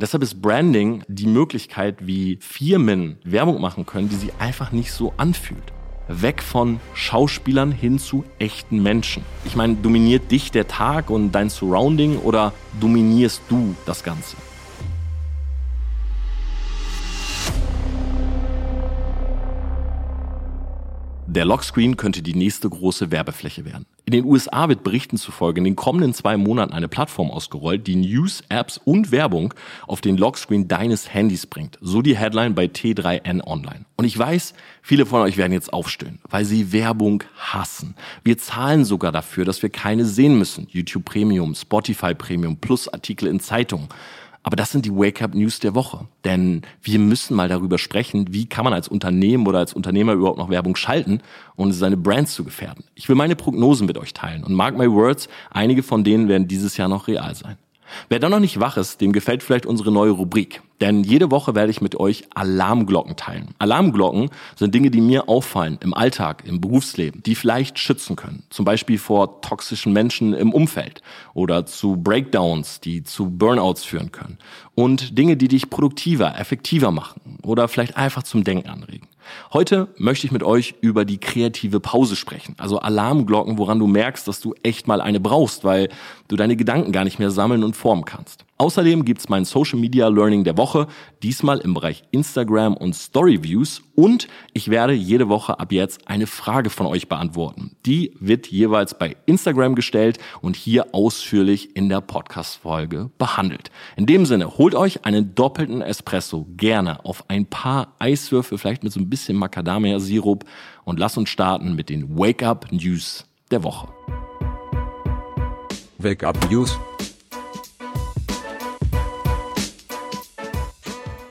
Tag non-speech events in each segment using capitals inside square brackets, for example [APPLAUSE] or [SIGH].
Deshalb ist Branding die Möglichkeit, wie Firmen Werbung machen können, die sie einfach nicht so anfühlt. Weg von Schauspielern hin zu echten Menschen. Ich meine, dominiert dich der Tag und dein Surrounding oder dominierst du das Ganze? Der Lockscreen könnte die nächste große Werbefläche werden. In den USA wird Berichten zufolge in den kommenden zwei Monaten eine Plattform ausgerollt, die News, Apps und Werbung auf den Lockscreen deines Handys bringt. So die Headline bei T3N Online. Und ich weiß, viele von euch werden jetzt aufstöhnen, weil sie Werbung hassen. Wir zahlen sogar dafür, dass wir keine sehen müssen. YouTube Premium, Spotify Premium plus Artikel in Zeitungen. Aber das sind die Wake-up-News der Woche. Denn wir müssen mal darüber sprechen, wie kann man als Unternehmen oder als Unternehmer überhaupt noch Werbung schalten, ohne seine Brands zu gefährden. Ich will meine Prognosen mit euch teilen und mark my words, einige von denen werden dieses Jahr noch real sein. Wer da noch nicht wach ist, dem gefällt vielleicht unsere neue Rubrik. Denn jede Woche werde ich mit euch Alarmglocken teilen. Alarmglocken sind Dinge, die mir auffallen im Alltag, im Berufsleben, die vielleicht schützen können. Zum Beispiel vor toxischen Menschen im Umfeld oder zu Breakdowns, die zu Burnouts führen können. Und Dinge, die dich produktiver, effektiver machen oder vielleicht einfach zum Denken anregen. Heute möchte ich mit euch über die kreative Pause sprechen. Also Alarmglocken, woran du merkst, dass du echt mal eine brauchst, weil du deine Gedanken gar nicht mehr sammeln und formen kannst. Außerdem gibt's mein Social Media Learning der Woche, diesmal im Bereich Instagram und Story Views und ich werde jede Woche ab jetzt eine Frage von euch beantworten. Die wird jeweils bei Instagram gestellt und hier ausführlich in der Podcast-Folge behandelt. In dem Sinne, holt euch einen doppelten Espresso gerne auf ein paar Eiswürfel, vielleicht mit so ein bisschen Macadamia-Sirup und lass uns starten mit den Wake-up News der Woche. Wake-up News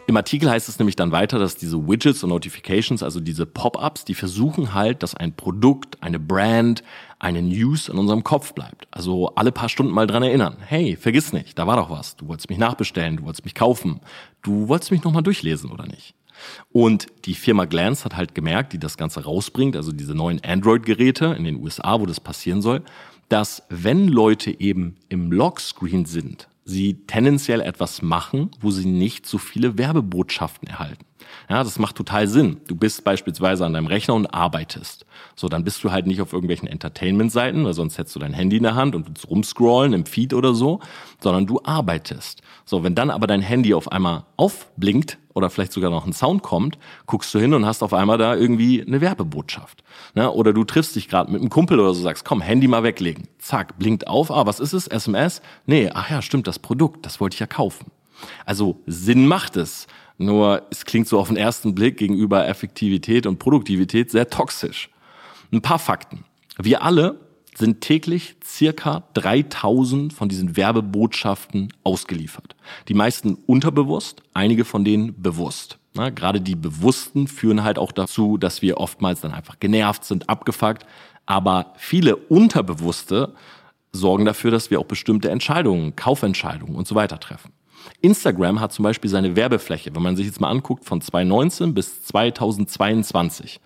Im Artikel heißt es nämlich dann weiter, dass diese Widgets und Notifications, also diese Pop-ups, die versuchen halt, dass ein Produkt, eine Brand, eine News in unserem Kopf bleibt. Also alle paar Stunden mal dran erinnern. Hey, vergiss nicht, da war doch was. Du wolltest mich nachbestellen, du wolltest mich kaufen. Du wolltest mich nochmal durchlesen oder nicht? Und die Firma Glance hat halt gemerkt, die das Ganze rausbringt, also diese neuen Android-Geräte in den USA, wo das passieren soll, dass wenn Leute eben im Lockscreen sind, sie tendenziell etwas machen, wo sie nicht so viele Werbebotschaften erhalten. Ja, das macht total Sinn. Du bist beispielsweise an deinem Rechner und arbeitest. So, dann bist du halt nicht auf irgendwelchen Entertainment-Seiten, weil sonst hättest du dein Handy in der Hand und willst rumscrollen im Feed oder so, sondern du arbeitest. So, wenn dann aber dein Handy auf einmal aufblinkt oder vielleicht sogar noch ein Sound kommt, guckst du hin und hast auf einmal da irgendwie eine Werbebotschaft. Ne? Oder du triffst dich gerade mit einem Kumpel oder so, sagst, komm, Handy mal weglegen. Zack, blinkt auf. Ah, was ist es? SMS? Nee, ach ja, stimmt, das Produkt, das wollte ich ja kaufen. Also Sinn macht es. Nur es klingt so auf den ersten Blick gegenüber Effektivität und Produktivität sehr toxisch. Ein paar Fakten. Wir alle sind täglich circa 3000 von diesen Werbebotschaften ausgeliefert. Die meisten unterbewusst, einige von denen bewusst. Na, gerade die Bewussten führen halt auch dazu, dass wir oftmals dann einfach genervt sind, abgefuckt. Aber viele Unterbewusste sorgen dafür, dass wir auch bestimmte Entscheidungen, Kaufentscheidungen und so weiter treffen. Instagram hat zum Beispiel seine Werbefläche, wenn man sich jetzt mal anguckt, von 2019 bis 2022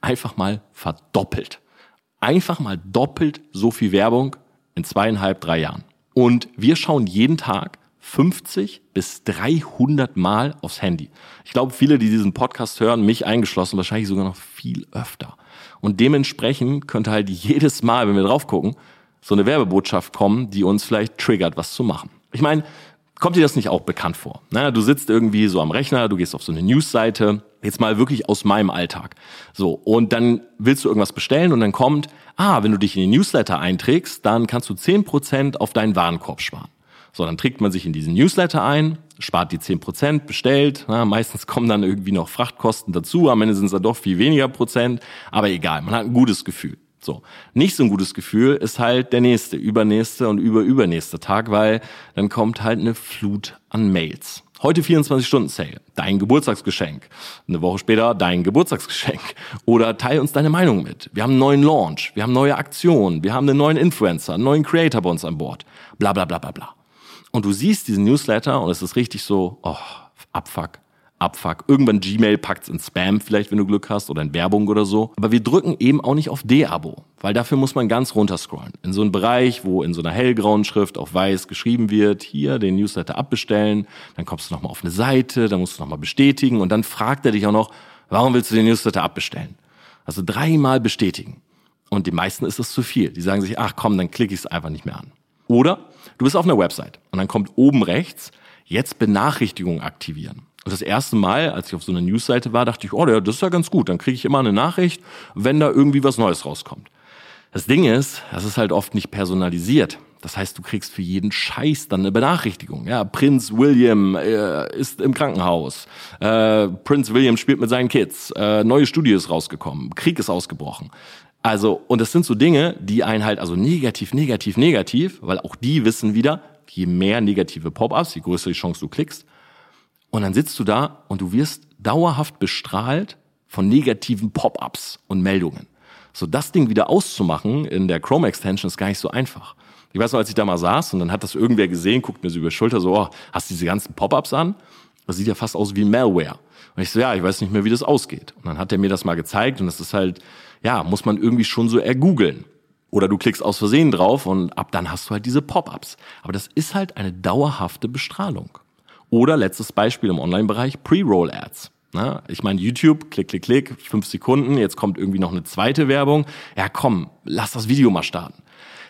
einfach mal verdoppelt einfach mal doppelt so viel Werbung in zweieinhalb, drei Jahren. Und wir schauen jeden Tag 50 bis 300 Mal aufs Handy. Ich glaube, viele, die diesen Podcast hören, mich eingeschlossen, wahrscheinlich sogar noch viel öfter. Und dementsprechend könnte halt jedes Mal, wenn wir drauf gucken, so eine Werbebotschaft kommen, die uns vielleicht triggert, was zu machen. Ich meine, kommt dir das nicht auch bekannt vor? Na, du sitzt irgendwie so am Rechner, du gehst auf so eine Newsseite, jetzt mal wirklich aus meinem Alltag. So, und dann willst du irgendwas bestellen und dann kommt, ah, wenn du dich in den Newsletter einträgst, dann kannst du zehn Prozent auf deinen Warenkorb sparen. So, dann trägt man sich in diesen Newsletter ein, spart die zehn Prozent, bestellt. Na, meistens kommen dann irgendwie noch Frachtkosten dazu, am Ende sind es dann doch viel weniger Prozent, aber egal, man hat ein gutes Gefühl. So. Nicht so ein gutes Gefühl ist halt der nächste, übernächste und überübernächste Tag, weil dann kommt halt eine Flut an Mails. Heute 24-Stunden-Sale, dein Geburtstagsgeschenk. Eine Woche später dein Geburtstagsgeschenk. Oder teil uns deine Meinung mit. Wir haben einen neuen Launch, wir haben neue Aktionen, wir haben einen neuen Influencer, einen neuen Creator bei uns an Bord. Bla bla bla bla bla. Und du siehst diesen Newsletter und es ist richtig so, oh, Abfuck, Abfuck. Irgendwann Gmail packt's in Spam vielleicht, wenn du Glück hast oder in Werbung oder so. Aber wir drücken eben auch nicht auf D-Abo, weil dafür muss man ganz runterscrollen. In so einen Bereich, wo in so einer hellgrauen Schrift auf weiß geschrieben wird, hier den Newsletter abbestellen, dann kommst du nochmal auf eine Seite, dann musst du nochmal bestätigen und dann fragt er dich auch noch, warum willst du den Newsletter abbestellen? Also dreimal bestätigen. Und den meisten ist das zu viel. Die sagen sich, ach komm, dann klicke ich es einfach nicht mehr an. Oder du bist auf einer Website und dann kommt oben rechts, jetzt Benachrichtigungen aktivieren. Und das erste Mal, als ich auf so einer Newsseite war, dachte ich, oh, das ist ja ganz gut. Dann kriege ich immer eine Nachricht, wenn da irgendwie was Neues rauskommt. Das Ding ist, das ist halt oft nicht personalisiert. Das heißt, du kriegst für jeden Scheiß dann eine Benachrichtigung. Ja, Prinz William äh, ist im Krankenhaus. Äh, Prinz William spielt mit seinen Kids. Äh, neue Studie ist rausgekommen. Krieg ist ausgebrochen. Also, und das sind so Dinge, die einen halt, also negativ, negativ, negativ, weil auch die wissen wieder, je mehr negative Pop-ups, je größer die Chance du klickst. Und dann sitzt du da und du wirst dauerhaft bestrahlt von negativen Pop-ups und Meldungen. So das Ding wieder auszumachen in der Chrome Extension ist gar nicht so einfach. Ich weiß noch, als ich da mal saß und dann hat das irgendwer gesehen, guckt mir so über die Schulter so, oh, hast du diese ganzen Pop-ups an? Das sieht ja fast aus wie Malware. Und ich so, ja, ich weiß nicht mehr, wie das ausgeht. Und dann hat er mir das mal gezeigt und das ist halt, ja, muss man irgendwie schon so ergoogeln. Oder du klickst aus Versehen drauf und ab dann hast du halt diese Pop-ups. Aber das ist halt eine dauerhafte Bestrahlung. Oder letztes Beispiel im Online-Bereich, Pre-Roll-Ads. ich meine, YouTube, klick, klick, klick, fünf Sekunden, jetzt kommt irgendwie noch eine zweite Werbung. Ja, komm, lass das Video mal starten.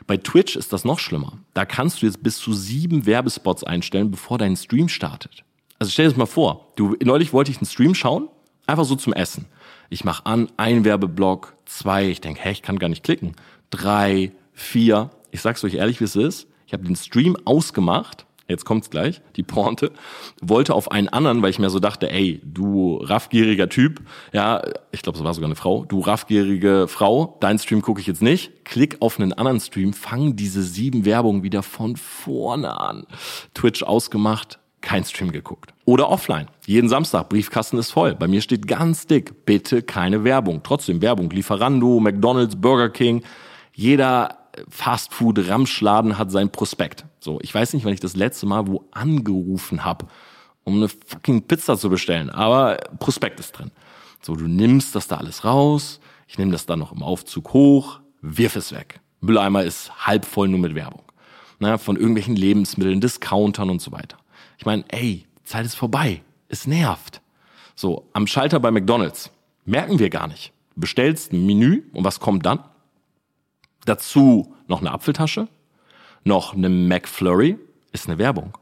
Bei Twitch ist das noch schlimmer. Da kannst du jetzt bis zu sieben Werbespots einstellen, bevor dein Stream startet. Also stell dir das mal vor. Du, neulich wollte ich einen Stream schauen, einfach so zum Essen. Ich mache an, ein Werbeblock, zwei, ich denke, hä, ich kann gar nicht klicken. Drei, vier. Ich sag's euch ehrlich, wie es ist. Ich habe den Stream ausgemacht, jetzt kommt's gleich, die Pointe, wollte auf einen anderen, weil ich mir so dachte, ey, du raffgieriger Typ, ja, ich glaube, es war sogar eine Frau, du raffgierige Frau, dein Stream gucke ich jetzt nicht, klick auf einen anderen Stream, fang diese sieben Werbungen wieder von vorne an. Twitch ausgemacht, kein Stream geguckt. Oder offline. Jeden Samstag, Briefkasten ist voll. Bei mir steht ganz dick, bitte keine Werbung. Trotzdem Werbung. Lieferando, McDonalds, Burger King. Jeder Fastfood-Ramschladen hat sein Prospekt. So, ich weiß nicht, wann ich das letzte Mal wo angerufen habe, um eine fucking Pizza zu bestellen. Aber Prospekt ist drin. So, du nimmst das da alles raus. Ich nehme das dann noch im Aufzug hoch, wirf es weg. Mülleimer ist halb voll nur mit Werbung. Na, von irgendwelchen Lebensmitteln, Discountern und so weiter. Ich meine, ey, Zeit ist vorbei. Es nervt. So, am Schalter bei McDonalds merken wir gar nicht. bestellst ein Menü und was kommt dann? Dazu noch eine Apfeltasche, noch eine McFlurry, ist eine Werbung.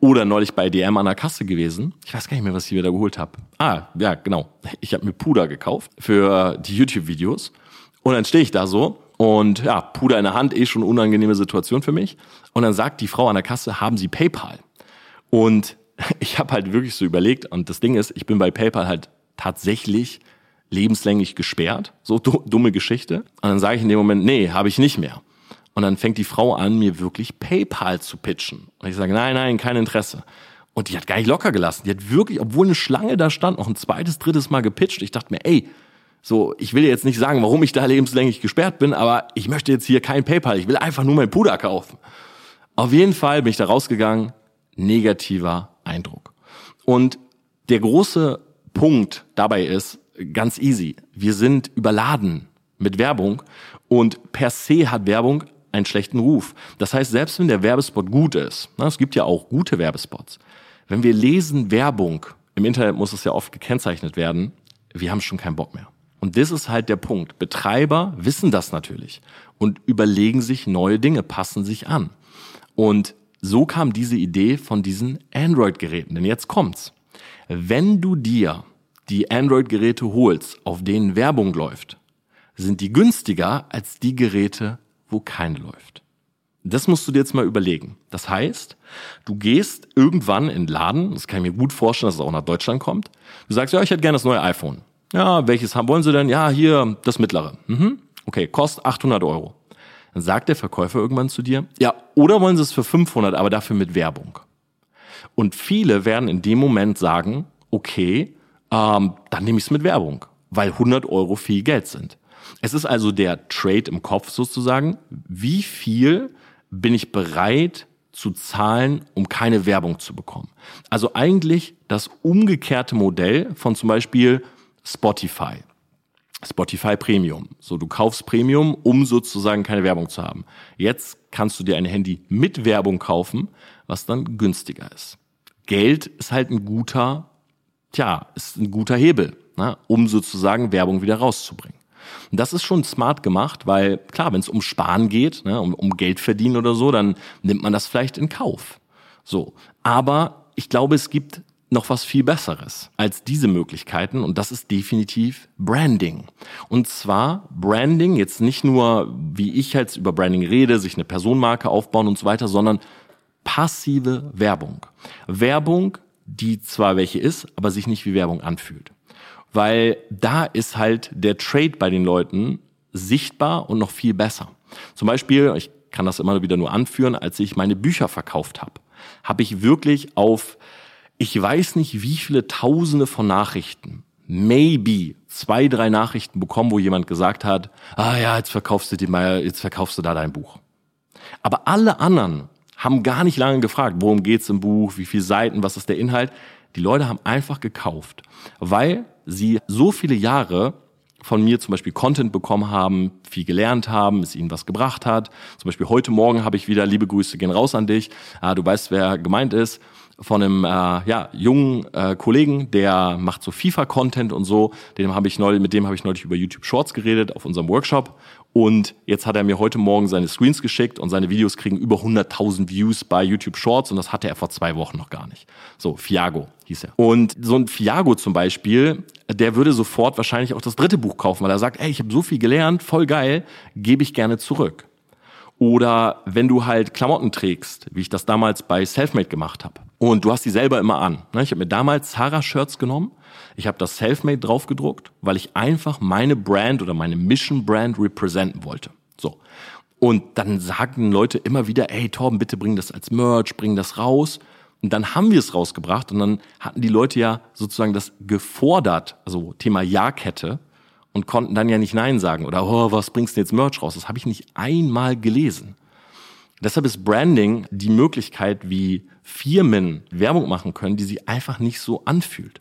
Oder neulich bei DM an der Kasse gewesen. Ich weiß gar nicht mehr, was ich wieder geholt habe. Ah, ja, genau. Ich habe mir Puder gekauft für die YouTube-Videos. Und dann stehe ich da so und ja, Puder in der Hand, eh schon eine unangenehme Situation für mich. Und dann sagt die Frau an der Kasse, haben Sie PayPal? Und [LAUGHS] ich habe halt wirklich so überlegt, und das Ding ist, ich bin bei PayPal halt tatsächlich lebenslänglich gesperrt. So dumme Geschichte. Und dann sage ich in dem Moment, nee, habe ich nicht mehr. Und dann fängt die Frau an, mir wirklich PayPal zu pitchen. Und ich sage, nein, nein, kein Interesse. Und die hat gar nicht locker gelassen. Die hat wirklich, obwohl eine Schlange da stand, noch ein zweites, drittes Mal gepitcht. Ich dachte mir, ey, so, ich will jetzt nicht sagen, warum ich da lebenslänglich gesperrt bin, aber ich möchte jetzt hier kein PayPal. Ich will einfach nur mein Puder kaufen. Auf jeden Fall bin ich da rausgegangen, negativer Eindruck. Und der große Punkt dabei ist ganz easy. Wir sind überladen mit Werbung und per se hat Werbung einen schlechten Ruf. Das heißt, selbst wenn der Werbespot gut ist, na, es gibt ja auch gute Werbespots, wenn wir lesen Werbung, im Internet muss es ja oft gekennzeichnet werden, wir haben schon keinen Bock mehr. Und das ist halt der Punkt. Betreiber wissen das natürlich und überlegen sich neue Dinge, passen sich an. Und so kam diese Idee von diesen Android-Geräten. Denn jetzt kommt's. Wenn du dir die Android-Geräte holst, auf denen Werbung läuft, sind die günstiger als die Geräte, wo keine läuft. Das musst du dir jetzt mal überlegen. Das heißt, du gehst irgendwann in den Laden, das kann ich mir gut vorstellen, dass es auch nach Deutschland kommt. Du sagst, ja, ich hätte gerne das neue iPhone. Ja, welches haben wollen Sie denn? Ja, hier das mittlere. Mhm. Okay, kostet 800 Euro. Dann sagt der Verkäufer irgendwann zu dir, ja, oder wollen Sie es für 500, aber dafür mit Werbung. Und viele werden in dem Moment sagen, okay, ähm, dann nehme ich es mit Werbung, weil 100 Euro viel Geld sind. Es ist also der Trade im Kopf sozusagen, wie viel bin ich bereit zu zahlen, um keine Werbung zu bekommen. Also eigentlich das umgekehrte Modell von zum Beispiel Spotify. Spotify Premium. So, du kaufst Premium, um sozusagen keine Werbung zu haben. Jetzt kannst du dir ein Handy mit Werbung kaufen, was dann günstiger ist. Geld ist halt ein guter, tja, ist ein guter Hebel, ne, um sozusagen Werbung wieder rauszubringen. Und das ist schon smart gemacht, weil klar, wenn es um Sparen geht, ne, um, um Geld verdienen oder so, dann nimmt man das vielleicht in Kauf. So, aber ich glaube, es gibt noch was viel Besseres als diese Möglichkeiten und das ist definitiv Branding. Und zwar Branding jetzt nicht nur, wie ich jetzt über Branding rede, sich eine Personenmarke aufbauen und so weiter, sondern passive Werbung. Werbung, die zwar welche ist, aber sich nicht wie Werbung anfühlt weil da ist halt der Trade bei den Leuten sichtbar und noch viel besser. Zum Beispiel, ich kann das immer wieder nur anführen, als ich meine Bücher verkauft habe, habe ich wirklich auf, ich weiß nicht wie viele Tausende von Nachrichten, maybe zwei, drei Nachrichten bekommen, wo jemand gesagt hat, ah ja, jetzt verkaufst du dir mal, jetzt verkaufst du da dein Buch. Aber alle anderen haben gar nicht lange gefragt, worum geht's im Buch, wie viele Seiten, was ist der Inhalt. Die Leute haben einfach gekauft, weil sie so viele Jahre von mir zum Beispiel Content bekommen haben, viel gelernt haben, es ihnen was gebracht hat. Zum Beispiel heute Morgen habe ich wieder liebe Grüße gehen raus an dich. Ah, du weißt, wer gemeint ist von einem äh, ja, jungen äh, Kollegen, der macht so FIFA-Content und so. Dem habe ich neulich, mit dem habe ich neulich über YouTube Shorts geredet auf unserem Workshop. Und jetzt hat er mir heute Morgen seine Screens geschickt und seine Videos kriegen über 100.000 Views bei YouTube Shorts und das hatte er vor zwei Wochen noch gar nicht. So, Fiago hieß er. Und so ein Fiago zum Beispiel, der würde sofort wahrscheinlich auch das dritte Buch kaufen, weil er sagt, ey, ich habe so viel gelernt, voll geil, gebe ich gerne zurück. Oder wenn du halt Klamotten trägst, wie ich das damals bei Selfmade gemacht habe. Und du hast die selber immer an. Ne? Ich habe mir damals Zara-Shirts genommen. Ich habe das Selfmade draufgedruckt, weil ich einfach meine Brand oder meine Mission-Brand representen wollte. So. Und dann sagten Leute immer wieder, ey Torben, bitte bring das als Merch, bring das raus. Und dann haben wir es rausgebracht und dann hatten die Leute ja sozusagen das gefordert, also Thema Jahrkette und konnten dann ja nicht Nein sagen oder oh, was bringst du jetzt Merch raus? Das habe ich nicht einmal gelesen. Deshalb ist Branding die Möglichkeit, wie Firmen Werbung machen können, die sich einfach nicht so anfühlt.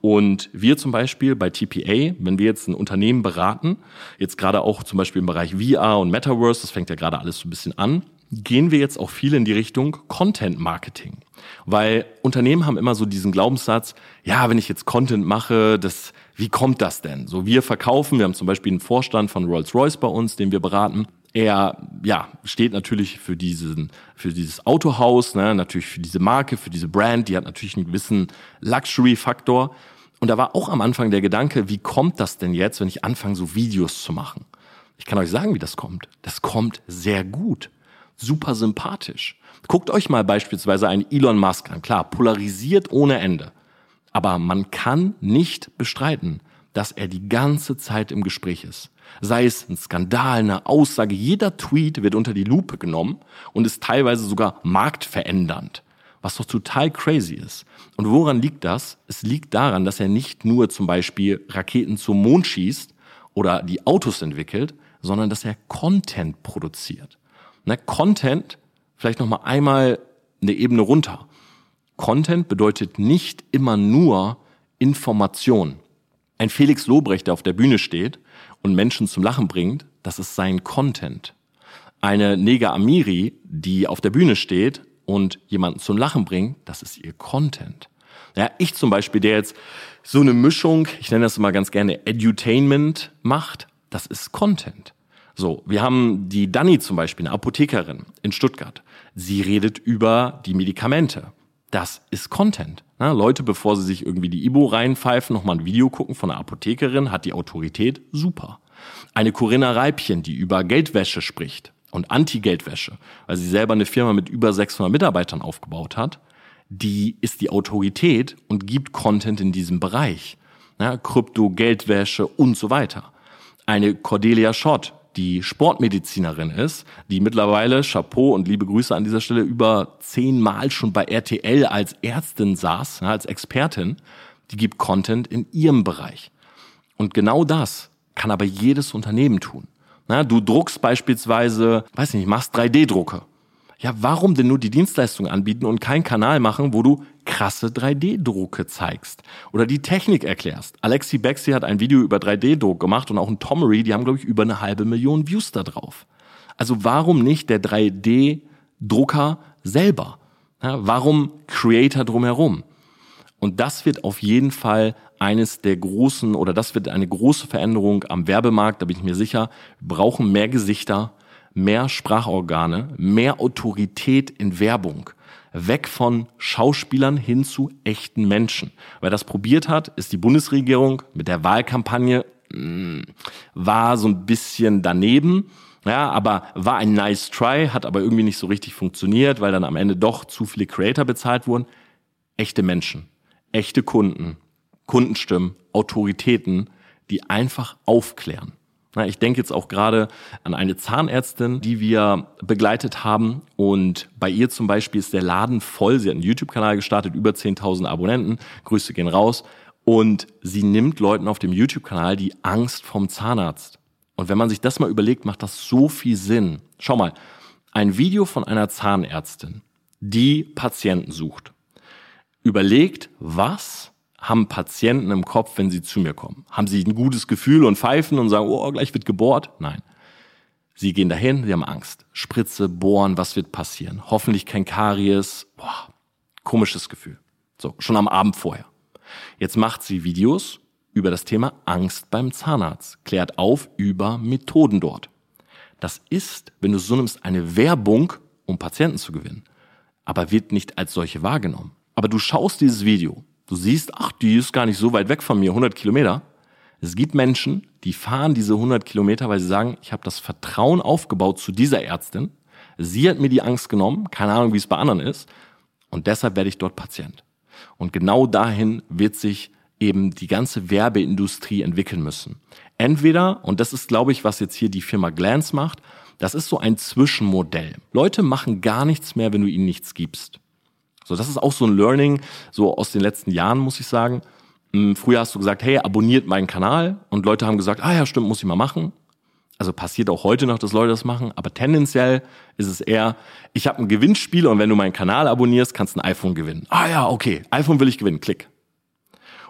Und wir zum Beispiel bei TPA, wenn wir jetzt ein Unternehmen beraten, jetzt gerade auch zum Beispiel im Bereich VR und Metaverse, das fängt ja gerade alles so ein bisschen an, gehen wir jetzt auch viel in die Richtung Content Marketing. Weil Unternehmen haben immer so diesen Glaubenssatz, ja, wenn ich jetzt Content mache, das, wie kommt das denn? So, wir verkaufen, wir haben zum Beispiel einen Vorstand von Rolls-Royce bei uns, den wir beraten. Er, ja, steht natürlich für diesen, für dieses Autohaus, ne, natürlich für diese Marke, für diese Brand, die hat natürlich einen gewissen Luxury-Faktor. Und da war auch am Anfang der Gedanke, wie kommt das denn jetzt, wenn ich anfange, so Videos zu machen? Ich kann euch sagen, wie das kommt. Das kommt sehr gut. Super sympathisch. Guckt euch mal beispielsweise einen Elon Musk an. Klar, polarisiert ohne Ende. Aber man kann nicht bestreiten, dass er die ganze Zeit im Gespräch ist. Sei es ein Skandal, eine Aussage, jeder Tweet wird unter die Lupe genommen und ist teilweise sogar marktverändernd, was doch total crazy ist. Und woran liegt das? Es liegt daran, dass er nicht nur zum Beispiel Raketen zum Mond schießt oder die Autos entwickelt, sondern dass er Content produziert. Na, Content vielleicht noch mal einmal eine Ebene runter. Content bedeutet nicht immer nur Information. Ein Felix Lobrecht, der auf der Bühne steht und Menschen zum Lachen bringt, das ist sein Content. Eine Nega Amiri, die auf der Bühne steht und jemanden zum Lachen bringt, das ist ihr Content. Ja, ich zum Beispiel, der jetzt so eine Mischung, ich nenne das immer ganz gerne Edutainment macht, das ist Content. So, wir haben die Dani zum Beispiel, eine Apothekerin in Stuttgart. Sie redet über die Medikamente. Das ist Content. Na, Leute, bevor sie sich irgendwie die Ibo reinpfeifen, nochmal ein Video gucken von einer Apothekerin, hat die Autorität, super. Eine Corinna Reibchen, die über Geldwäsche spricht und Anti-Geldwäsche, weil sie selber eine Firma mit über 600 Mitarbeitern aufgebaut hat, die ist die Autorität und gibt Content in diesem Bereich. Ja, Krypto, Geldwäsche und so weiter. Eine Cordelia Schott, die Sportmedizinerin ist, die mittlerweile, Chapeau und liebe Grüße an dieser Stelle, über zehnmal schon bei RTL als Ärztin saß, als Expertin, die gibt Content in ihrem Bereich. Und genau das kann aber jedes Unternehmen tun. Du druckst beispielsweise, weiß nicht, machst 3D-Drucke. Ja, warum denn nur die Dienstleistung anbieten und keinen Kanal machen, wo du krasse 3D-Drucke zeigst oder die Technik erklärst? Alexi Bexi hat ein Video über 3D-Druck gemacht und auch ein Tomery, die haben, glaube ich, über eine halbe Million Views da drauf. Also warum nicht der 3D-Drucker selber? Ja, warum Creator drumherum? Und das wird auf jeden Fall eines der großen oder das wird eine große Veränderung am Werbemarkt, da bin ich mir sicher. Wir brauchen mehr Gesichter, mehr Sprachorgane, mehr Autorität in Werbung. Weg von Schauspielern hin zu echten Menschen. Wer das probiert hat, ist die Bundesregierung mit der Wahlkampagne, mh, mm, war so ein bisschen daneben. Ja, aber war ein nice try, hat aber irgendwie nicht so richtig funktioniert, weil dann am Ende doch zu viele Creator bezahlt wurden. Echte Menschen, echte Kunden, Kundenstimmen, Autoritäten, die einfach aufklären. Ich denke jetzt auch gerade an eine Zahnärztin, die wir begleitet haben. Und bei ihr zum Beispiel ist der Laden voll. Sie hat einen YouTube-Kanal gestartet, über 10.000 Abonnenten. Grüße gehen raus. Und sie nimmt Leuten auf dem YouTube-Kanal die Angst vom Zahnarzt. Und wenn man sich das mal überlegt, macht das so viel Sinn. Schau mal, ein Video von einer Zahnärztin, die Patienten sucht, überlegt, was haben Patienten im Kopf, wenn sie zu mir kommen? Haben sie ein gutes Gefühl und pfeifen und sagen, oh, gleich wird gebohrt? Nein. Sie gehen dahin, sie haben Angst. Spritze, bohren, was wird passieren? Hoffentlich kein Karies. Boah, komisches Gefühl. So, schon am Abend vorher. Jetzt macht sie Videos über das Thema Angst beim Zahnarzt, klärt auf über Methoden dort. Das ist, wenn du so nimmst, eine Werbung, um Patienten zu gewinnen, aber wird nicht als solche wahrgenommen. Aber du schaust dieses Video, Du siehst, ach, die ist gar nicht so weit weg von mir, 100 Kilometer. Es gibt Menschen, die fahren diese 100 Kilometer, weil sie sagen, ich habe das Vertrauen aufgebaut zu dieser Ärztin. Sie hat mir die Angst genommen, keine Ahnung, wie es bei anderen ist. Und deshalb werde ich dort Patient. Und genau dahin wird sich eben die ganze Werbeindustrie entwickeln müssen. Entweder, und das ist, glaube ich, was jetzt hier die Firma Glance macht, das ist so ein Zwischenmodell. Leute machen gar nichts mehr, wenn du ihnen nichts gibst. So, das ist auch so ein Learning, so aus den letzten Jahren, muss ich sagen. Hm, früher hast du gesagt, hey, abonniert meinen Kanal. Und Leute haben gesagt, ah ja, stimmt, muss ich mal machen. Also passiert auch heute noch, dass Leute das machen. Aber tendenziell ist es eher, ich habe ein Gewinnspiel und wenn du meinen Kanal abonnierst, kannst du ein iPhone gewinnen. Ah ja, okay, iPhone will ich gewinnen, klick.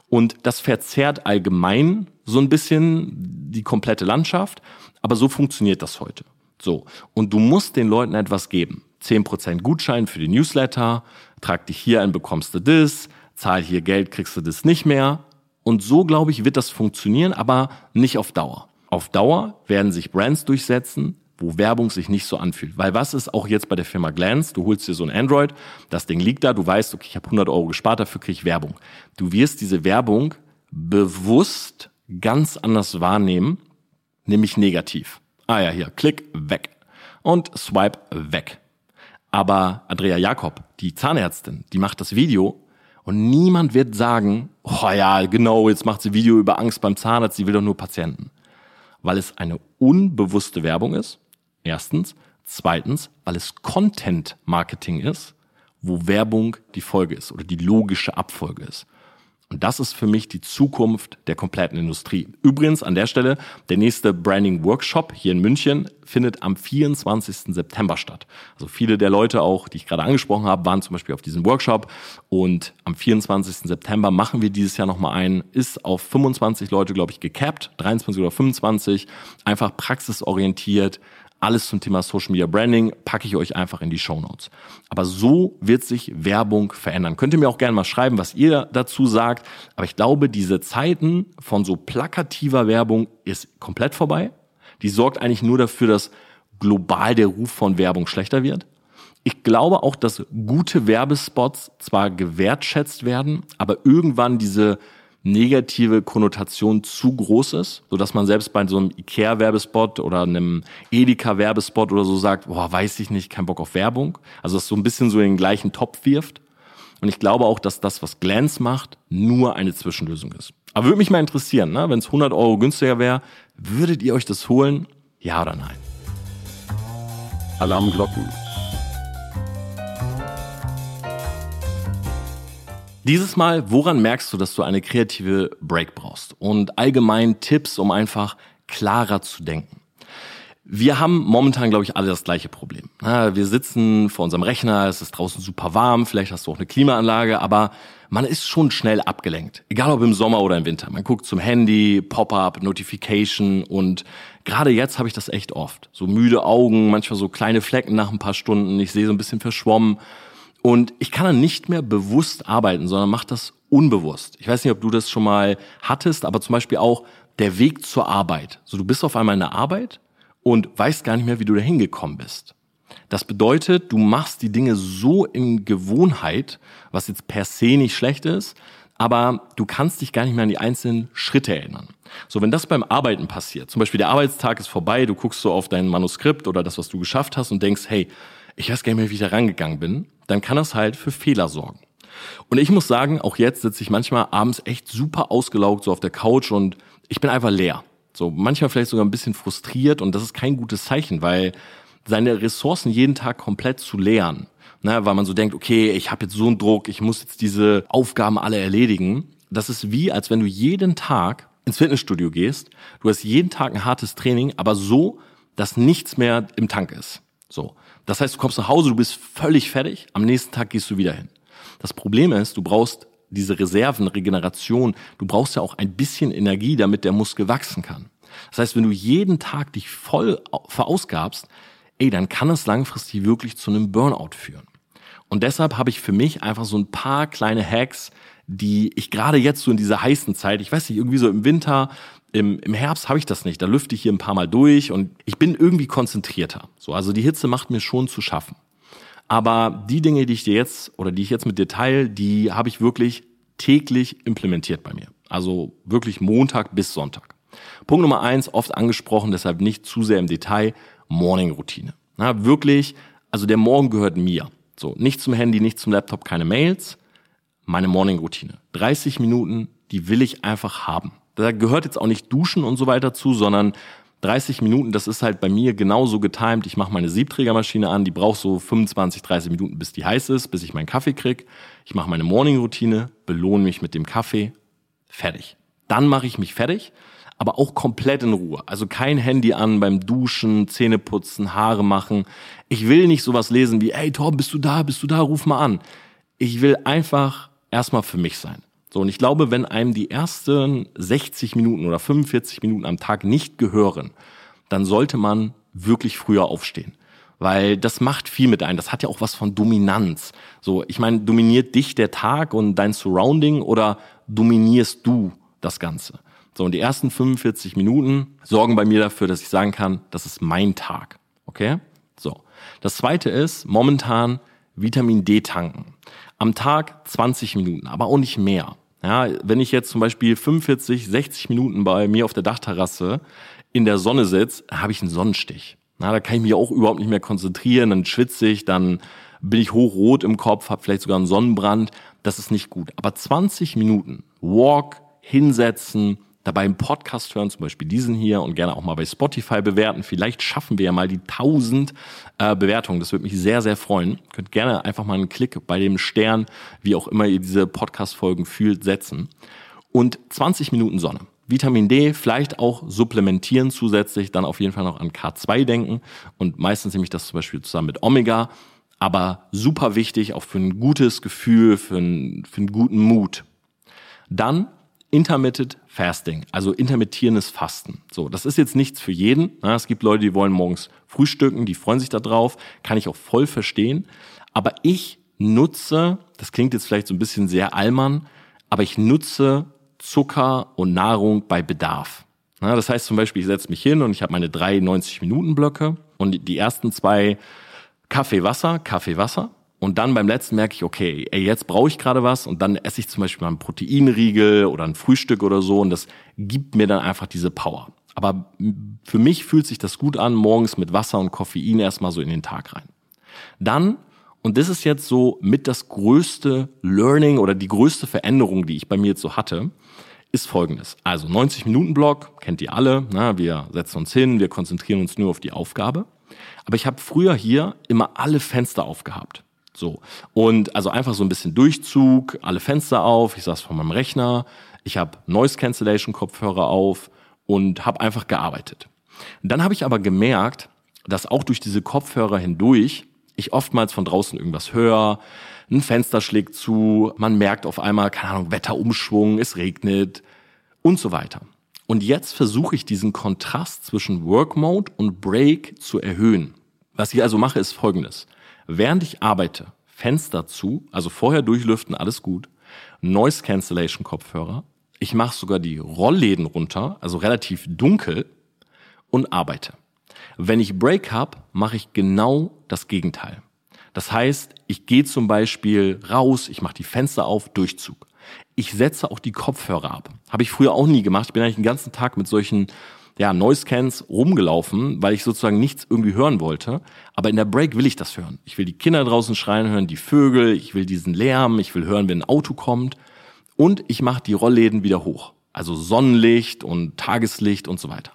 Und das verzerrt allgemein so ein bisschen die komplette Landschaft. Aber so funktioniert das heute. So. Und du musst den Leuten etwas geben. 10% Gutschein für die Newsletter, trag dich hier ein, bekommst du das, zahl hier Geld, kriegst du das nicht mehr. Und so, glaube ich, wird das funktionieren, aber nicht auf Dauer. Auf Dauer werden sich Brands durchsetzen, wo Werbung sich nicht so anfühlt. Weil was ist auch jetzt bei der Firma Glance? Du holst dir so ein Android, das Ding liegt da, du weißt, okay, ich habe 100 Euro gespart, dafür kriege ich Werbung. Du wirst diese Werbung bewusst ganz anders wahrnehmen, nämlich negativ. Ah ja, hier, klick, weg. Und swipe, weg. Aber Andrea Jakob, die Zahnärztin, die macht das Video und niemand wird sagen, oh ja, genau, jetzt macht sie Video über Angst beim Zahnarzt, sie will doch nur Patienten. Weil es eine unbewusste Werbung ist, erstens. Zweitens, weil es Content Marketing ist, wo Werbung die Folge ist oder die logische Abfolge ist. Und das ist für mich die Zukunft der kompletten Industrie. Übrigens an der Stelle, der nächste Branding Workshop hier in München findet am 24. September statt. Also viele der Leute auch, die ich gerade angesprochen habe, waren zum Beispiel auf diesem Workshop. Und am 24. September machen wir dieses Jahr nochmal einen, ist auf 25 Leute, glaube ich, gecapped, 23 oder 25, einfach praxisorientiert, alles zum Thema Social Media Branding packe ich euch einfach in die Show Notes. Aber so wird sich Werbung verändern. Könnt ihr mir auch gerne mal schreiben, was ihr dazu sagt. Aber ich glaube, diese Zeiten von so plakativer Werbung ist komplett vorbei. Die sorgt eigentlich nur dafür, dass global der Ruf von Werbung schlechter wird. Ich glaube auch, dass gute Werbespots zwar gewertschätzt werden, aber irgendwann diese negative Konnotation zu groß ist, so dass man selbst bei so einem Ikea-Werbespot oder einem Edeka-Werbespot oder so sagt, boah, weiß ich nicht, kein Bock auf Werbung. Also es so ein bisschen so in den gleichen Topf wirft. Und ich glaube auch, dass das, was Glance macht, nur eine Zwischenlösung ist. Aber würde mich mal interessieren, ne? wenn es 100 Euro günstiger wäre, würdet ihr euch das holen? Ja oder nein? Alarmglocken Dieses Mal, woran merkst du, dass du eine kreative Break brauchst? Und allgemein Tipps, um einfach klarer zu denken. Wir haben momentan, glaube ich, alle das gleiche Problem. Wir sitzen vor unserem Rechner, es ist draußen super warm, vielleicht hast du auch eine Klimaanlage, aber man ist schon schnell abgelenkt. Egal ob im Sommer oder im Winter. Man guckt zum Handy, Pop-up, Notification und gerade jetzt habe ich das echt oft. So müde Augen, manchmal so kleine Flecken nach ein paar Stunden, ich sehe so ein bisschen verschwommen und ich kann dann nicht mehr bewusst arbeiten, sondern mache das unbewusst. Ich weiß nicht, ob du das schon mal hattest, aber zum Beispiel auch der Weg zur Arbeit. So, du bist auf einmal in der Arbeit und weißt gar nicht mehr, wie du da hingekommen bist. Das bedeutet, du machst die Dinge so in Gewohnheit, was jetzt per se nicht schlecht ist, aber du kannst dich gar nicht mehr an die einzelnen Schritte erinnern. So, wenn das beim Arbeiten passiert, zum Beispiel der Arbeitstag ist vorbei, du guckst so auf dein Manuskript oder das, was du geschafft hast und denkst, hey, ich weiß gar nicht mehr, wie ich da rangegangen bin, dann kann das halt für Fehler sorgen. Und ich muss sagen, auch jetzt sitze ich manchmal abends echt super ausgelaugt so auf der Couch und ich bin einfach leer. So manchmal vielleicht sogar ein bisschen frustriert und das ist kein gutes Zeichen, weil seine Ressourcen jeden Tag komplett zu leeren, ne, weil man so denkt, okay, ich habe jetzt so einen Druck, ich muss jetzt diese Aufgaben alle erledigen. Das ist wie, als wenn du jeden Tag ins Fitnessstudio gehst, du hast jeden Tag ein hartes Training, aber so, dass nichts mehr im Tank ist. So. Das heißt, du kommst nach Hause, du bist völlig fertig, am nächsten Tag gehst du wieder hin. Das Problem ist, du brauchst diese Reserven, Regeneration, du brauchst ja auch ein bisschen Energie, damit der Muskel wachsen kann. Das heißt, wenn du jeden Tag dich voll verausgabst, ey, dann kann es langfristig wirklich zu einem Burnout führen. Und deshalb habe ich für mich einfach so ein paar kleine Hacks, die ich gerade jetzt so in dieser heißen Zeit, ich weiß nicht, irgendwie so im Winter, im, im Herbst habe ich das nicht. Da lüfte ich hier ein paar Mal durch und ich bin irgendwie konzentrierter. So, also die Hitze macht mir schon zu schaffen. Aber die Dinge, die ich dir jetzt oder die ich jetzt mit dir teile, die habe ich wirklich täglich implementiert bei mir. Also wirklich Montag bis Sonntag. Punkt Nummer eins, oft angesprochen, deshalb nicht zu sehr im Detail, Morning-Routine. Na, wirklich, also der Morgen gehört mir. So, nicht zum Handy, nicht zum Laptop, keine Mails. Meine Morning-Routine. 30 Minuten, die will ich einfach haben. Da gehört jetzt auch nicht Duschen und so weiter zu, sondern 30 Minuten, das ist halt bei mir genauso getimed. Ich mache meine Siebträgermaschine an, die braucht so 25, 30 Minuten, bis die heiß ist, bis ich meinen Kaffee krieg. Ich mache meine Morning-Routine, belohne mich mit dem Kaffee, fertig. Dann mache ich mich fertig, aber auch komplett in Ruhe. Also kein Handy an beim Duschen, Zähne putzen, Haare machen. Ich will nicht sowas lesen wie, ey Torben, bist du da, bist du da, ruf mal an. Ich will einfach erstmal für mich sein. So, und ich glaube, wenn einem die ersten 60 Minuten oder 45 Minuten am Tag nicht gehören, dann sollte man wirklich früher aufstehen. Weil das macht viel mit einem. Das hat ja auch was von Dominanz. So, ich meine, dominiert dich der Tag und dein Surrounding oder dominierst du das Ganze? So, und die ersten 45 Minuten sorgen bei mir dafür, dass ich sagen kann, das ist mein Tag. Okay? So. Das zweite ist momentan Vitamin D tanken. Am Tag 20 Minuten, aber auch nicht mehr. Ja, wenn ich jetzt zum Beispiel 45, 60 Minuten bei mir auf der Dachterrasse in der Sonne sitze, habe ich einen Sonnenstich. Na, da kann ich mich auch überhaupt nicht mehr konzentrieren, dann schwitze ich, dann bin ich hochrot im Kopf, habe vielleicht sogar einen Sonnenbrand. Das ist nicht gut. Aber 20 Minuten Walk, hinsetzen, dabei einen Podcast hören, zum Beispiel diesen hier und gerne auch mal bei Spotify bewerten. Vielleicht schaffen wir ja mal die 1000 äh, Bewertungen. Das würde mich sehr, sehr freuen. Könnt gerne einfach mal einen Klick bei dem Stern, wie auch immer ihr diese Podcast-Folgen fühlt, setzen. Und 20 Minuten Sonne. Vitamin D vielleicht auch supplementieren zusätzlich, dann auf jeden Fall noch an K2 denken und meistens nehme ich das zum Beispiel zusammen mit Omega, aber super wichtig auch für ein gutes Gefühl, für einen, für einen guten Mut. Dann Intermittent Fasting, also intermittierendes Fasten. So, das ist jetzt nichts für jeden. Es gibt Leute, die wollen morgens frühstücken, die freuen sich da drauf, kann ich auch voll verstehen. Aber ich nutze, das klingt jetzt vielleicht so ein bisschen sehr allmann, aber ich nutze Zucker und Nahrung bei Bedarf. Das heißt zum Beispiel, ich setze mich hin und ich habe meine drei 90-Minuten-Blöcke und die ersten zwei Kaffee, Wasser, Kaffee, Wasser. Und dann beim letzten merke ich, okay, ey, jetzt brauche ich gerade was und dann esse ich zum Beispiel mal einen Proteinriegel oder ein Frühstück oder so und das gibt mir dann einfach diese Power. Aber für mich fühlt sich das gut an, morgens mit Wasser und Koffein erstmal so in den Tag rein. Dann, und das ist jetzt so mit das größte Learning oder die größte Veränderung, die ich bei mir jetzt so hatte, ist folgendes. Also 90 Minuten Block, kennt ihr alle, na, wir setzen uns hin, wir konzentrieren uns nur auf die Aufgabe. Aber ich habe früher hier immer alle Fenster aufgehabt. So. Und also einfach so ein bisschen Durchzug, alle Fenster auf, ich saß vor meinem Rechner, ich habe Noise Cancellation Kopfhörer auf und habe einfach gearbeitet. Dann habe ich aber gemerkt, dass auch durch diese Kopfhörer hindurch ich oftmals von draußen irgendwas höre, ein Fenster schlägt zu, man merkt auf einmal, keine Ahnung, Wetterumschwung, es regnet und so weiter. Und jetzt versuche ich diesen Kontrast zwischen Work Mode und Break zu erhöhen. Was ich also mache, ist folgendes. Während ich arbeite, Fenster zu, also vorher durchlüften, alles gut, Noise Cancellation Kopfhörer, ich mache sogar die Rollläden runter, also relativ dunkel und arbeite. Wenn ich Break habe, mache ich genau das Gegenteil. Das heißt, ich gehe zum Beispiel raus, ich mache die Fenster auf, Durchzug. Ich setze auch die Kopfhörer ab. Habe ich früher auch nie gemacht. Ich bin eigentlich den ganzen Tag mit solchen ja, Noise Cans rumgelaufen, weil ich sozusagen nichts irgendwie hören wollte. Aber in der Break will ich das hören. Ich will die Kinder draußen schreien hören, die Vögel, ich will diesen Lärm, ich will hören, wenn ein Auto kommt. Und ich mache die Rollläden wieder hoch. Also Sonnenlicht und Tageslicht und so weiter.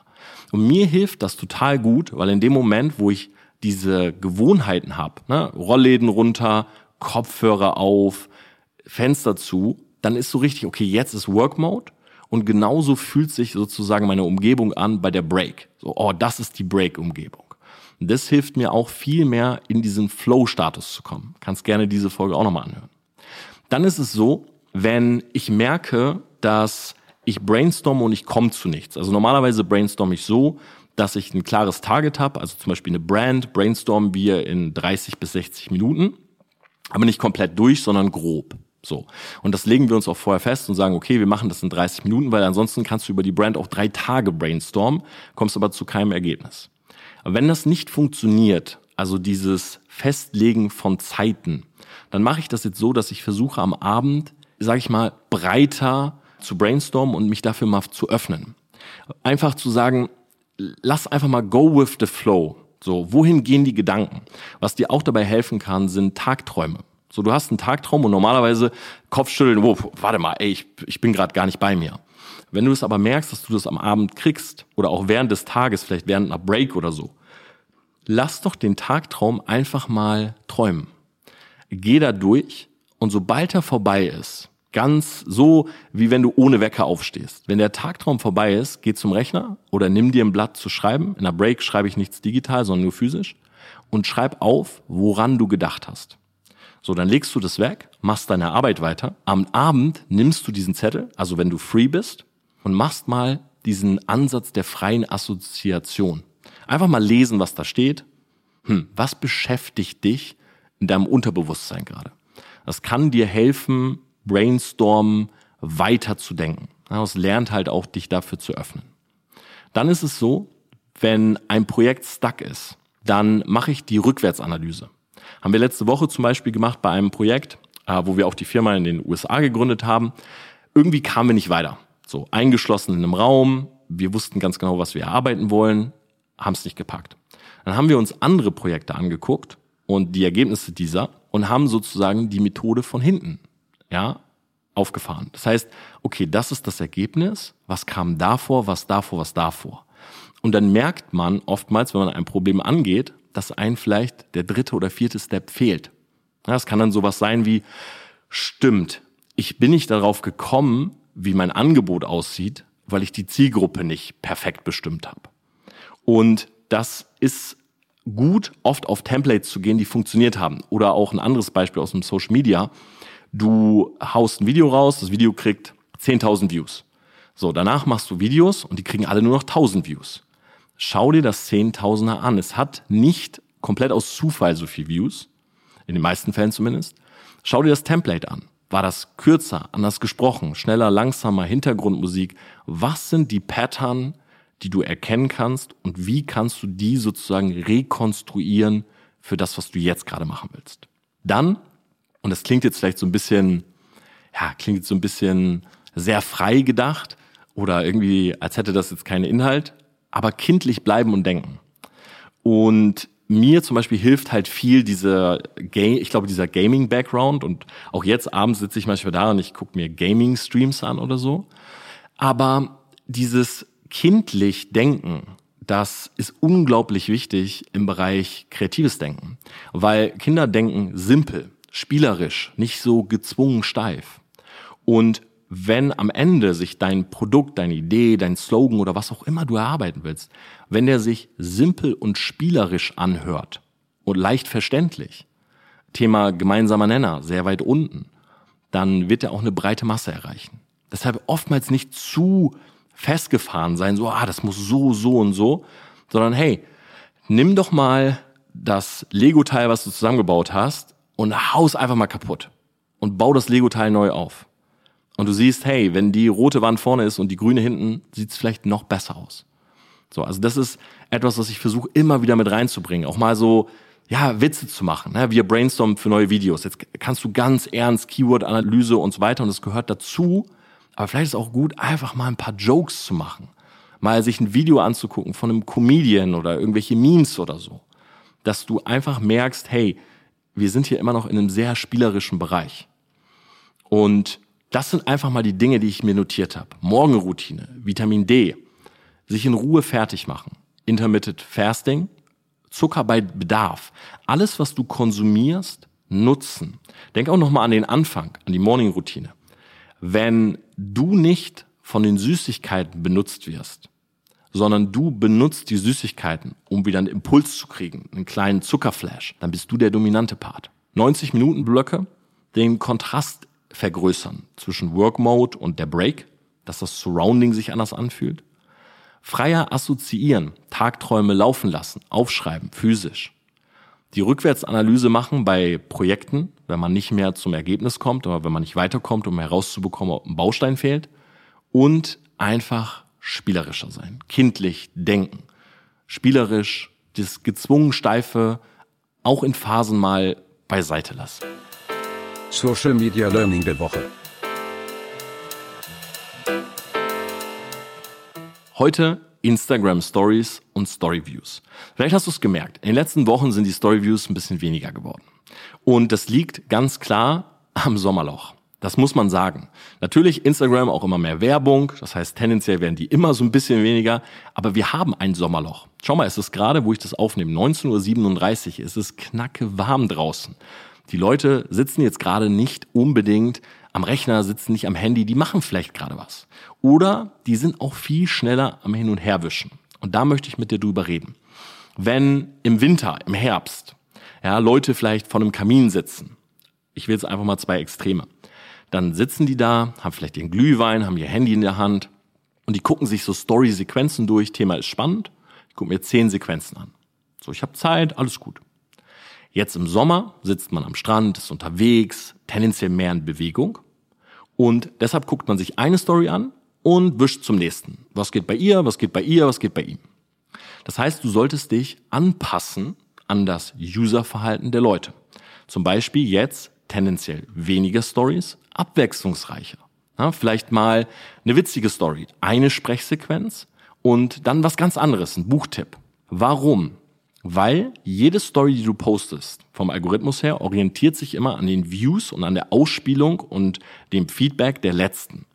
Und mir hilft das total gut, weil in dem Moment, wo ich diese Gewohnheiten habe, ne, Rollläden runter, Kopfhörer auf, Fenster zu, dann ist so richtig, okay, jetzt ist Work Mode und genauso fühlt sich sozusagen meine Umgebung an bei der Break. So, oh, das ist die Break-Umgebung. Das hilft mir auch viel mehr in diesen Flow-Status zu kommen. Kannst gerne diese Folge auch nochmal anhören. Dann ist es so, wenn ich merke, dass ich brainstorme und ich komme zu nichts. Also normalerweise brainstorme ich so, dass ich ein klares Target habe, also zum Beispiel eine Brand, brainstormen wir in 30 bis 60 Minuten, aber nicht komplett durch, sondern grob. So. Und das legen wir uns auch vorher fest und sagen, okay, wir machen das in 30 Minuten, weil ansonsten kannst du über die Brand auch drei Tage brainstormen, kommst aber zu keinem Ergebnis. Aber wenn das nicht funktioniert, also dieses Festlegen von Zeiten, dann mache ich das jetzt so, dass ich versuche am Abend, sage ich mal, breiter zu brainstormen und mich dafür mal zu öffnen. Einfach zu sagen, lass einfach mal go with the flow. So, wohin gehen die Gedanken? Was dir auch dabei helfen kann, sind Tagträume. So, du hast einen Tagtraum und normalerweise Kopfschütteln, oh, warte mal, ey, ich, ich bin gerade gar nicht bei mir. Wenn du es aber merkst, dass du das am Abend kriegst oder auch während des Tages, vielleicht während einer Break oder so, lass doch den Tagtraum einfach mal träumen. Geh da durch und sobald er vorbei ist, Ganz so, wie wenn du ohne Wecker aufstehst. Wenn der Tagtraum vorbei ist, geh zum Rechner oder nimm dir ein Blatt zu schreiben. In der Break schreibe ich nichts digital, sondern nur physisch. Und schreib auf, woran du gedacht hast. So, dann legst du das weg, machst deine Arbeit weiter. Am Abend nimmst du diesen Zettel, also wenn du free bist, und machst mal diesen Ansatz der freien Assoziation. Einfach mal lesen, was da steht. Hm, was beschäftigt dich in deinem Unterbewusstsein gerade? Das kann dir helfen, brainstormen, weiter zu denken. Das lernt halt auch, dich dafür zu öffnen. Dann ist es so, wenn ein Projekt stuck ist, dann mache ich die Rückwärtsanalyse. Haben wir letzte Woche zum Beispiel gemacht bei einem Projekt, äh, wo wir auch die Firma in den USA gegründet haben. Irgendwie kamen wir nicht weiter. So eingeschlossen in einem Raum. Wir wussten ganz genau, was wir erarbeiten wollen, haben es nicht gepackt. Dann haben wir uns andere Projekte angeguckt und die Ergebnisse dieser und haben sozusagen die Methode von hinten ja, aufgefahren. Das heißt, okay, das ist das Ergebnis, was kam davor, was davor, was davor. Und dann merkt man oftmals, wenn man ein Problem angeht, dass einem vielleicht der dritte oder vierte Step fehlt. Ja, es kann dann sowas sein wie, stimmt, ich bin nicht darauf gekommen, wie mein Angebot aussieht, weil ich die Zielgruppe nicht perfekt bestimmt habe. Und das ist gut, oft auf Templates zu gehen, die funktioniert haben. Oder auch ein anderes Beispiel aus dem Social Media. Du haust ein Video raus, das Video kriegt 10.000 Views. So, danach machst du Videos und die kriegen alle nur noch 1000 Views. Schau dir das Zehntausender an. Es hat nicht komplett aus Zufall so viel Views. In den meisten Fällen zumindest. Schau dir das Template an. War das kürzer, anders gesprochen, schneller, langsamer, Hintergrundmusik? Was sind die Pattern, die du erkennen kannst und wie kannst du die sozusagen rekonstruieren für das, was du jetzt gerade machen willst? Dann und das klingt jetzt vielleicht so ein bisschen, ja, klingt jetzt so ein bisschen sehr frei gedacht oder irgendwie, als hätte das jetzt keinen Inhalt, aber kindlich bleiben und denken. Und mir zum Beispiel hilft halt viel dieser Game, ich glaube, dieser Gaming-Background und auch jetzt abends sitze ich manchmal da und ich gucke mir Gaming-Streams an oder so. Aber dieses kindlich Denken, das ist unglaublich wichtig im Bereich kreatives Denken, weil Kinder denken simpel spielerisch, nicht so gezwungen steif. Und wenn am Ende sich dein Produkt, deine Idee, dein Slogan oder was auch immer du erarbeiten willst, wenn der sich simpel und spielerisch anhört und leicht verständlich, Thema gemeinsamer Nenner, sehr weit unten, dann wird er auch eine breite Masse erreichen. Deshalb oftmals nicht zu festgefahren sein, so, ah, das muss so, so und so, sondern hey, nimm doch mal das Lego-Teil, was du zusammengebaut hast, und haus einfach mal kaputt und bau das Lego-Teil neu auf. Und du siehst, hey, wenn die rote Wand vorne ist und die grüne hinten, sieht's vielleicht noch besser aus. So, also das ist etwas, was ich versuche immer wieder mit reinzubringen. Auch mal so, ja, Witze zu machen. Ne? Wir brainstormen für neue Videos. Jetzt kannst du ganz ernst Keyword-Analyse und so weiter und das gehört dazu. Aber vielleicht ist es auch gut, einfach mal ein paar Jokes zu machen. Mal sich ein Video anzugucken von einem Comedian oder irgendwelche Memes oder so. Dass du einfach merkst, hey, wir sind hier immer noch in einem sehr spielerischen Bereich. Und das sind einfach mal die Dinge, die ich mir notiert habe. Morgenroutine, Vitamin D, sich in Ruhe fertig machen, Intermittent Fasting, Zucker bei Bedarf. Alles, was du konsumierst, nutzen. Denk auch nochmal an den Anfang, an die Morning-Routine. Wenn du nicht von den Süßigkeiten benutzt wirst, sondern du benutzt die Süßigkeiten, um wieder einen Impuls zu kriegen, einen kleinen Zuckerflash, dann bist du der dominante Part. 90 Minuten Blöcke, den Kontrast vergrößern zwischen Work Mode und der Break, dass das Surrounding sich anders anfühlt. Freier assoziieren, Tagträume laufen lassen, aufschreiben, physisch. Die Rückwärtsanalyse machen bei Projekten, wenn man nicht mehr zum Ergebnis kommt oder wenn man nicht weiterkommt, um herauszubekommen, ob ein Baustein fehlt. Und einfach spielerischer sein, kindlich denken, spielerisch, das gezwungen steife auch in Phasen mal beiseite lassen. Social Media Learning der Woche. Heute Instagram Stories und Story Views. Vielleicht hast du es gemerkt. In den letzten Wochen sind die Story Views ein bisschen weniger geworden. Und das liegt ganz klar am Sommerloch. Das muss man sagen. Natürlich Instagram auch immer mehr Werbung. Das heißt, tendenziell werden die immer so ein bisschen weniger. Aber wir haben ein Sommerloch. Schau mal, es ist gerade, wo ich das aufnehme, 19.37 Uhr. Es ist knacke warm draußen. Die Leute sitzen jetzt gerade nicht unbedingt am Rechner, sitzen nicht am Handy, die machen vielleicht gerade was. Oder die sind auch viel schneller am Hin- und Herwischen. Und da möchte ich mit dir drüber reden. Wenn im Winter, im Herbst, ja, Leute vielleicht vor einem Kamin sitzen, ich will jetzt einfach mal zwei Extreme, dann sitzen die da, haben vielleicht ihren Glühwein, haben ihr Handy in der Hand und die gucken sich so Story-Sequenzen durch, Thema ist spannend, ich gucke mir zehn Sequenzen an. So, ich habe Zeit, alles gut. Jetzt im Sommer sitzt man am Strand, ist unterwegs, tendenziell mehr in Bewegung. Und deshalb guckt man sich eine Story an und wischt zum nächsten. Was geht bei ihr, was geht bei ihr, was geht bei ihm. Das heißt, du solltest dich anpassen an das Userverhalten der Leute. Zum Beispiel jetzt tendenziell weniger Stories, abwechslungsreicher. Ja, vielleicht mal eine witzige Story, eine Sprechsequenz und dann was ganz anderes, ein Buchtipp. Warum? Weil jede Story, die du postest, vom Algorithmus her, orientiert sich immer an den Views und an der Ausspielung und dem Feedback der letzten.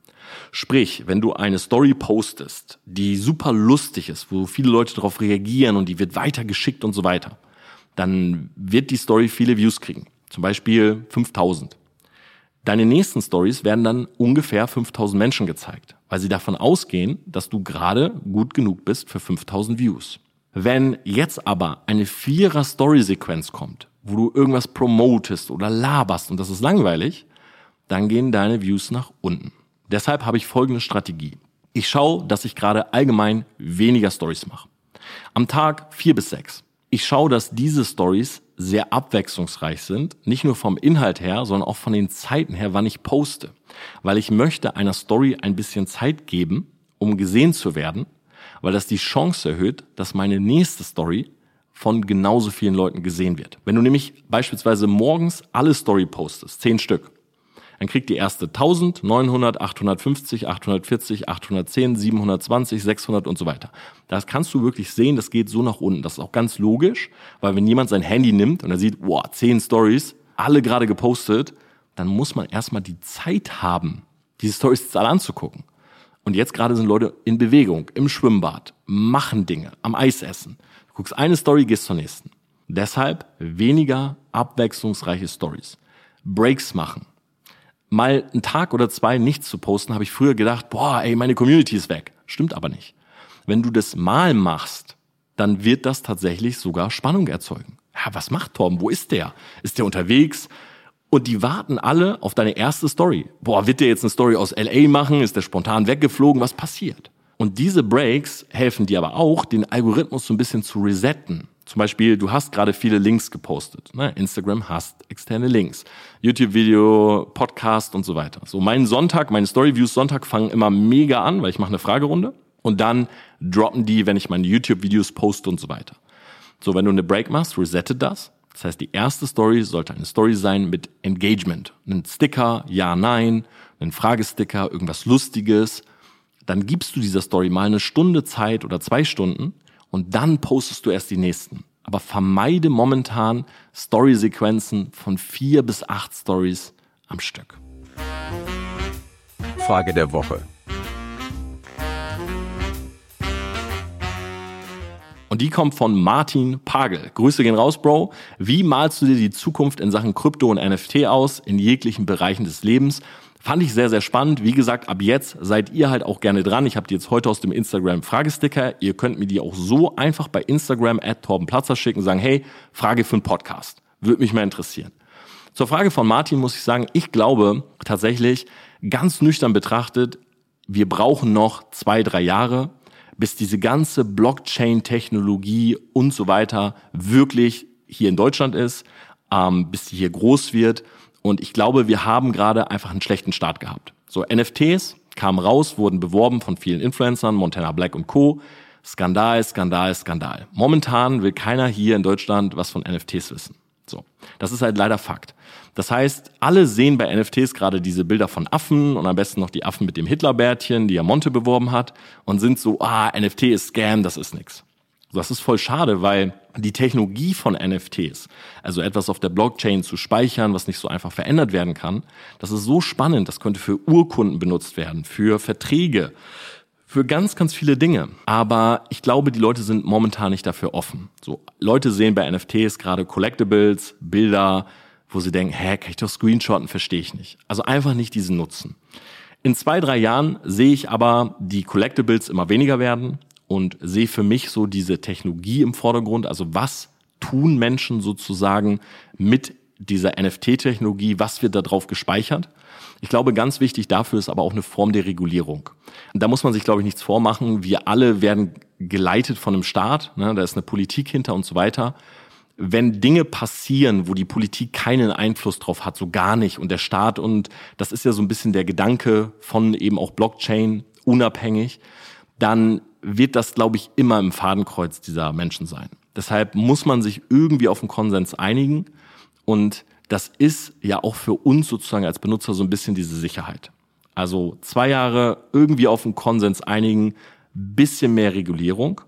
Sprich, wenn du eine Story postest, die super lustig ist, wo viele Leute darauf reagieren und die wird weitergeschickt und so weiter, dann wird die Story viele Views kriegen. Zum Beispiel 5000. Deine nächsten Stories werden dann ungefähr 5000 Menschen gezeigt, weil sie davon ausgehen, dass du gerade gut genug bist für 5000 Views. Wenn jetzt aber eine vierer Story-Sequenz kommt, wo du irgendwas promotest oder laberst und das ist langweilig, dann gehen deine Views nach unten. Deshalb habe ich folgende Strategie. Ich schaue, dass ich gerade allgemein weniger Stories mache. Am Tag vier bis sechs. Ich schaue, dass diese Stories sehr abwechslungsreich sind, nicht nur vom Inhalt her, sondern auch von den Zeiten her, wann ich poste. Weil ich möchte einer Story ein bisschen Zeit geben, um gesehen zu werden weil das die Chance erhöht, dass meine nächste Story von genauso vielen Leuten gesehen wird. Wenn du nämlich beispielsweise morgens alle Story postest, zehn Stück, dann kriegt die erste 1000, 900, 850, 840, 810, 720, 600 und so weiter. Das kannst du wirklich sehen, das geht so nach unten. Das ist auch ganz logisch, weil wenn jemand sein Handy nimmt und er sieht, wow, zehn Stories, alle gerade gepostet, dann muss man erstmal die Zeit haben, diese Stories alle anzugucken. Und jetzt gerade sind Leute in Bewegung, im Schwimmbad, machen Dinge, am Eis essen. Du guckst eine Story, gehst zur nächsten. Deshalb weniger abwechslungsreiche Stories. Breaks machen. mal einen Tag oder zwei nichts zu posten, habe ich früher gedacht, boah, ey, meine Community ist weg. Stimmt aber nicht. Wenn du das mal machst, dann wird das tatsächlich sogar Spannung erzeugen. Ja, was macht Torben? Wo ist der? Ist der unterwegs? Und die warten alle auf deine erste Story. Boah, wird der jetzt eine Story aus LA machen? Ist der spontan weggeflogen? Was passiert? Und diese Breaks helfen dir aber auch, den Algorithmus so ein bisschen zu resetten. Zum Beispiel, du hast gerade viele Links gepostet. Ne? Instagram hast externe Links. YouTube-Video, Podcast und so weiter. So, mein Sonntag, meine Story-Views Sonntag fangen immer mega an, weil ich mache eine Fragerunde. Und dann droppen die, wenn ich meine YouTube-Videos poste und so weiter. So, wenn du eine Break machst, resettet das. Das heißt, die erste Story sollte eine Story sein mit Engagement. Ein Sticker, ja, nein, ein Fragesticker, irgendwas Lustiges. Dann gibst du dieser Story mal eine Stunde Zeit oder zwei Stunden und dann postest du erst die nächsten. Aber vermeide momentan Story-Sequenzen von vier bis acht Stories am Stück. Frage der Woche. Und die kommt von Martin Pagel. Grüße gehen raus, Bro. Wie malst du dir die Zukunft in Sachen Krypto und NFT aus in jeglichen Bereichen des Lebens? Fand ich sehr, sehr spannend. Wie gesagt, ab jetzt seid ihr halt auch gerne dran. Ich habe die jetzt heute aus dem Instagram Fragesticker. Ihr könnt mir die auch so einfach bei Instagram at Torben Platzer schicken, sagen, hey, Frage für einen Podcast. Würde mich mal interessieren. Zur Frage von Martin muss ich sagen, ich glaube tatsächlich, ganz nüchtern betrachtet, wir brauchen noch zwei, drei Jahre, bis diese ganze Blockchain-Technologie und so weiter wirklich hier in Deutschland ist, ähm, bis sie hier groß wird und ich glaube, wir haben gerade einfach einen schlechten Start gehabt. So NFTs kamen raus, wurden beworben von vielen Influencern, Montana Black und Co. Skandal, Skandal, Skandal. Momentan will keiner hier in Deutschland was von NFTs wissen. So. Das ist halt leider Fakt. Das heißt, alle sehen bei NFTs gerade diese Bilder von Affen und am besten noch die Affen mit dem Hitlerbärtchen, die ja Monte beworben hat und sind so, ah, NFT ist Scam, das ist nix. Das ist voll schade, weil die Technologie von NFTs, also etwas auf der Blockchain zu speichern, was nicht so einfach verändert werden kann, das ist so spannend, das könnte für Urkunden benutzt werden, für Verträge, für ganz, ganz viele Dinge. Aber ich glaube, die Leute sind momentan nicht dafür offen. So, Leute sehen bei NFTs gerade Collectibles, Bilder, wo sie denken, hä, kann ich doch screenshotten, verstehe ich nicht. Also einfach nicht diesen Nutzen. In zwei, drei Jahren sehe ich aber die Collectibles immer weniger werden und sehe für mich so diese Technologie im Vordergrund. Also was tun Menschen sozusagen mit dieser NFT-Technologie? Was wird da drauf gespeichert? Ich glaube, ganz wichtig dafür ist aber auch eine Form der Regulierung. Da muss man sich, glaube ich, nichts vormachen. Wir alle werden geleitet von einem Staat. Ne? Da ist eine Politik hinter und so weiter. Wenn Dinge passieren, wo die Politik keinen Einfluss drauf hat, so gar nicht, und der Staat, und das ist ja so ein bisschen der Gedanke von eben auch Blockchain, unabhängig, dann wird das, glaube ich, immer im Fadenkreuz dieser Menschen sein. Deshalb muss man sich irgendwie auf einen Konsens einigen und das ist ja auch für uns sozusagen als Benutzer so ein bisschen diese Sicherheit. Also zwei Jahre irgendwie auf einen Konsens einigen, bisschen mehr Regulierung.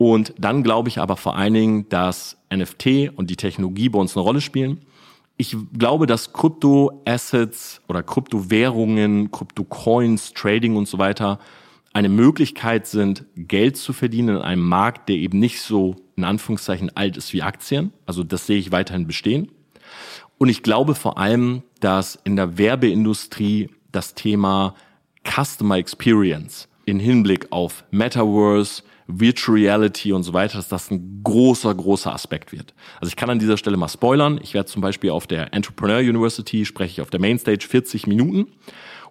Und dann glaube ich aber vor allen Dingen, dass NFT und die Technologie bei uns eine Rolle spielen. Ich glaube, dass Kryptoassets oder Kryptowährungen, Kryptocoins, Trading und so weiter eine Möglichkeit sind, Geld zu verdienen in einem Markt, der eben nicht so in Anführungszeichen alt ist wie Aktien. Also das sehe ich weiterhin bestehen. Und ich glaube vor allem, dass in der Werbeindustrie das Thema Customer Experience in Hinblick auf Metaverse, Virtual Reality und so weiter, dass das ein großer, großer Aspekt wird. Also ich kann an dieser Stelle mal spoilern. Ich werde zum Beispiel auf der Entrepreneur University spreche ich auf der Mainstage 40 Minuten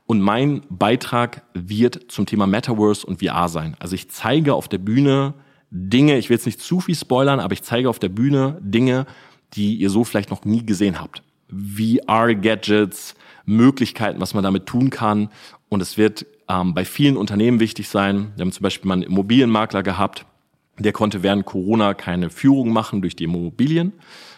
und mein Beitrag wird zum Thema Metaverse und VR sein. Also ich zeige auf der Bühne Dinge, ich will jetzt nicht zu viel spoilern, aber ich zeige auf der Bühne Dinge, die ihr so vielleicht noch nie gesehen habt. VR-Gadgets, Möglichkeiten, was man damit tun kann. Und es wird ähm, bei vielen Unternehmen wichtig sein. Wir haben zum Beispiel mal einen Immobilienmakler gehabt, der konnte während Corona keine Führung machen durch die Immobilien.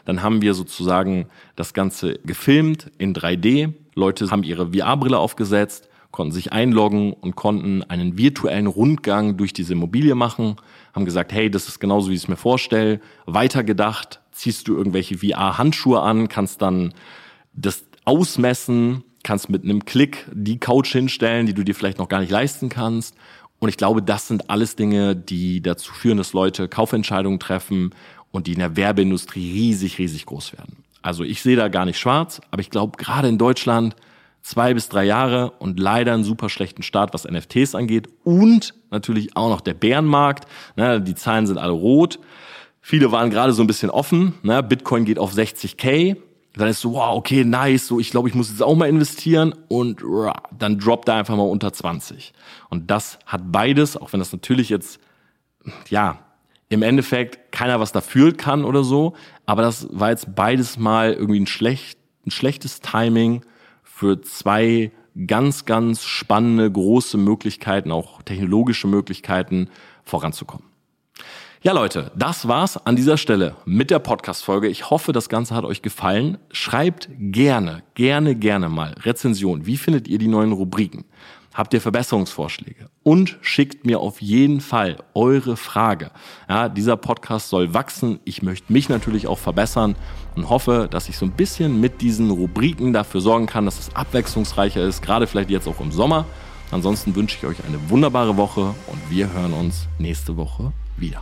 Dann haben wir sozusagen das Ganze gefilmt in 3D. Leute haben ihre VR-Brille aufgesetzt, konnten sich einloggen und konnten einen virtuellen Rundgang durch diese Immobilie machen, haben gesagt, hey, das ist genauso, wie ich es mir vorstelle. Weitergedacht, ziehst du irgendwelche VR-Handschuhe an, kannst dann das ausmessen, kannst mit einem Klick die Couch hinstellen, die du dir vielleicht noch gar nicht leisten kannst. Und ich glaube, das sind alles Dinge, die dazu führen, dass Leute Kaufentscheidungen treffen und die in der Werbeindustrie riesig, riesig groß werden. Also ich sehe da gar nicht schwarz, aber ich glaube, gerade in Deutschland zwei bis drei Jahre und leider einen super schlechten Start, was NFTs angeht. Und natürlich auch noch der Bärenmarkt. Ne, die Zahlen sind alle rot. Viele waren gerade so ein bisschen offen. Ne? Bitcoin geht auf 60k. Dann ist so, wow, okay, nice. So, ich glaube, ich muss jetzt auch mal investieren. Und dann droppt er einfach mal unter 20. Und das hat beides, auch wenn das natürlich jetzt, ja, im Endeffekt keiner was dafür kann oder so. Aber das war jetzt beides mal irgendwie ein, schlecht, ein schlechtes Timing für zwei ganz, ganz spannende, große Möglichkeiten, auch technologische Möglichkeiten voranzukommen. Ja, Leute, das war's an dieser Stelle mit der Podcast-Folge. Ich hoffe, das Ganze hat euch gefallen. Schreibt gerne, gerne, gerne mal Rezension. Wie findet ihr die neuen Rubriken? Habt ihr Verbesserungsvorschläge? Und schickt mir auf jeden Fall eure Frage. Ja, dieser Podcast soll wachsen. Ich möchte mich natürlich auch verbessern und hoffe, dass ich so ein bisschen mit diesen Rubriken dafür sorgen kann, dass es abwechslungsreicher ist, gerade vielleicht jetzt auch im Sommer. Ansonsten wünsche ich euch eine wunderbare Woche und wir hören uns nächste Woche wieder.